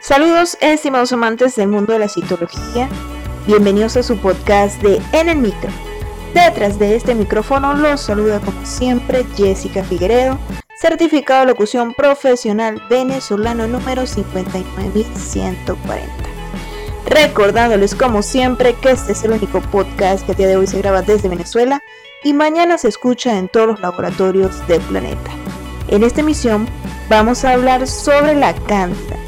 Saludos, estimados amantes del mundo de la citología. Bienvenidos a su podcast de En el Micro. Detrás de este micrófono los saluda como siempre Jessica Figueredo, certificado de locución profesional venezolano número 59140. Recordándoles como siempre que este es el único podcast que a día de hoy se graba desde Venezuela y mañana se escucha en todos los laboratorios del planeta. En esta emisión vamos a hablar sobre la cándida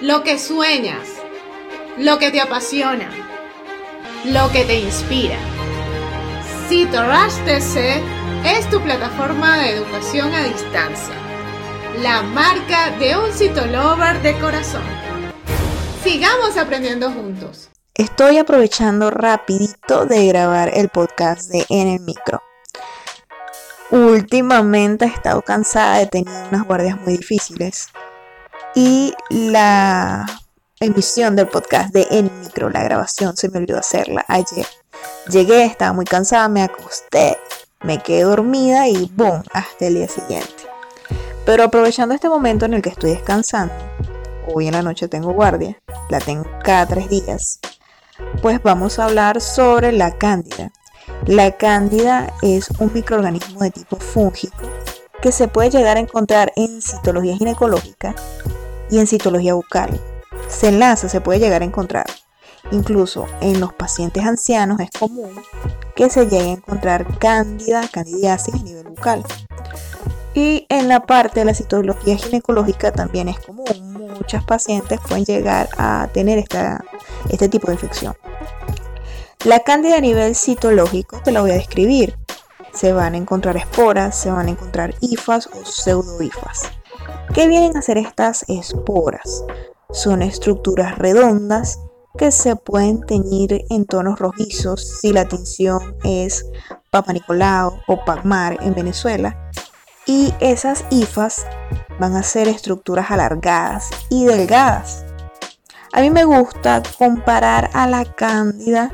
lo que sueñas, lo que te apasiona, lo que te inspira. CitoRush TC es tu plataforma de educación a distancia, la marca de un citolover de corazón. Sigamos aprendiendo juntos. Estoy aprovechando rapidito de grabar el podcast de En el Micro. Últimamente he estado cansada de tener unas guardias muy difíciles y la emisión del podcast de En Micro, la grabación, se me olvidó hacerla ayer. Llegué, estaba muy cansada, me acosté, me quedé dormida y ¡boom! hasta el día siguiente. Pero aprovechando este momento en el que estoy descansando, hoy en la noche tengo guardia, la tengo cada tres días, pues vamos a hablar sobre la cándida. La cándida es un microorganismo de tipo fúngico que se puede llegar a encontrar en citología ginecológica y en citología bucal. Se enlaza, se puede llegar a encontrar. Incluso en los pacientes ancianos es común que se llegue a encontrar cándida, candidiasis a nivel bucal. Y en la parte de la citología ginecológica también es común. Muchas pacientes pueden llegar a tener este tipo de infección. La cándida a nivel citológico te la voy a describir. Se van a encontrar esporas, se van a encontrar hifas o pseudohifas. ¿Qué vienen a hacer estas esporas? Son estructuras redondas que se pueden teñir en tonos rojizos si la tinción es Papa Nicolau o Pacmar en Venezuela. Y esas hifas van a ser estructuras alargadas y delgadas. A mí me gusta comparar a la cándida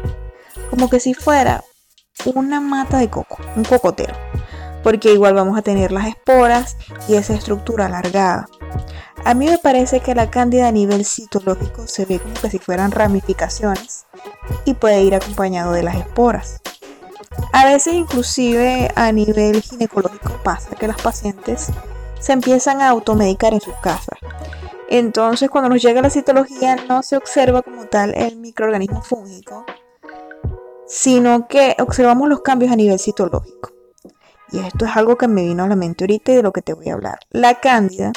como que si fuera una mata de coco, un cocotero porque igual vamos a tener las esporas y esa estructura alargada. A mí me parece que la cándida a nivel citológico se ve como que si fueran ramificaciones y puede ir acompañado de las esporas. A veces inclusive a nivel ginecológico pasa que las pacientes se empiezan a automedicar en sus casas. Entonces cuando nos llega la citología no se observa como tal el microorganismo fúngico, sino que observamos los cambios a nivel citológico. Y esto es algo que me vino a la mente ahorita y de lo que te voy a hablar. La cándida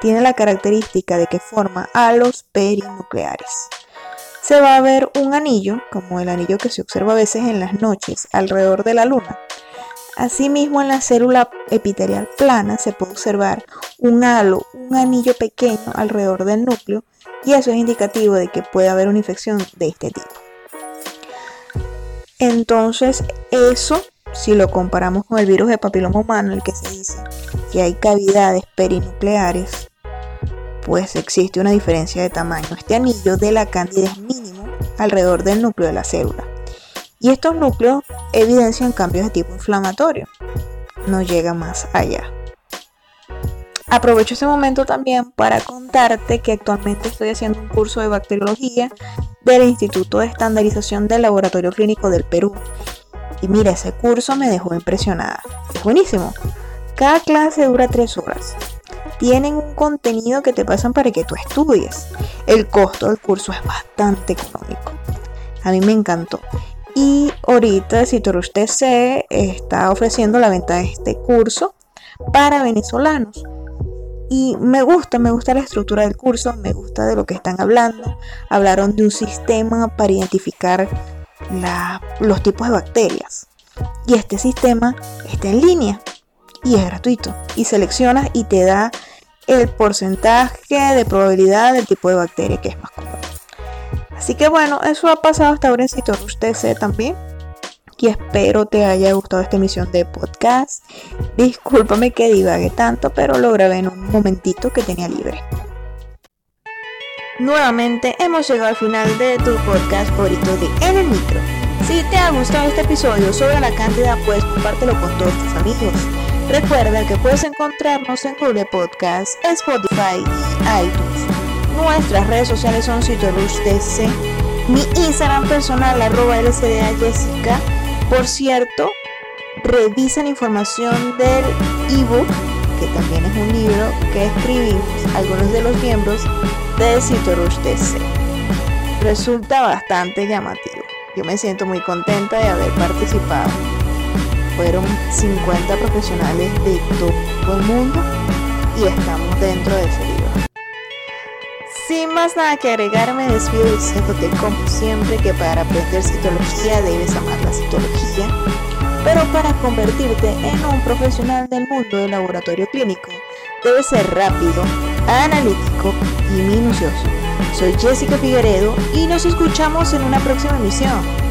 tiene la característica de que forma halos perinucleares. Se va a ver un anillo, como el anillo que se observa a veces en las noches alrededor de la luna. Asimismo, en la célula epitelial plana se puede observar un halo, un anillo pequeño alrededor del núcleo, y eso es indicativo de que puede haber una infección de este tipo. Entonces, eso si lo comparamos con el virus de papiloma humano, el que se dice que hay cavidades perinucleares, pues existe una diferencia de tamaño. Este anillo de la cándida es mínimo alrededor del núcleo de la célula. Y estos núcleos evidencian cambios de tipo inflamatorio. No llega más allá. Aprovecho este momento también para contarte que actualmente estoy haciendo un curso de bacteriología del Instituto de Estandarización del Laboratorio Clínico del Perú y mira, ese curso me dejó impresionada. Es buenísimo. Cada clase dura tres horas. Tienen un contenido que te pasan para que tú estudies. El costo del curso es bastante económico. A mí me encantó. Y ahorita si usted se está ofreciendo la venta de este curso para venezolanos. Y me gusta, me gusta la estructura del curso, me gusta de lo que están hablando. Hablaron de un sistema para identificar los tipos de bacterias. Y este sistema está en línea y es gratuito. Y seleccionas y te da el porcentaje de probabilidad del tipo de bacteria que es más común. Así que bueno, eso ha pasado hasta ahora en Citorus TC también. Y espero te haya gustado esta emisión de podcast. Discúlpame que divague tanto, pero lo grabé en un momentito que tenía libre. Nuevamente hemos llegado al final de tu podcast favorito de En el Micro. Si te ha gustado este episodio sobre la cantidad, pues compártelo con todos tus amigos. Recuerda que puedes encontrarnos en Google Podcast, Spotify y iTunes. Nuestras redes sociales son DC, mi Instagram personal arroba LCDA Jessica. Por cierto, revisan información del ebook, que también es un libro que escribimos algunos de los miembros de Citorus DC. Resulta bastante llamativo. Yo me siento muy contenta de haber participado. Fueron 50 profesionales de todo el mundo y estamos dentro de ese libro. Sin más nada que agregar, me despido diciéndote como siempre que para aprender citología debes amar la citología, pero para convertirte en un profesional del mundo del laboratorio clínico, debes ser rápido, analítico y minucioso. Soy Jessica Figueredo y nos escuchamos en una próxima emisión.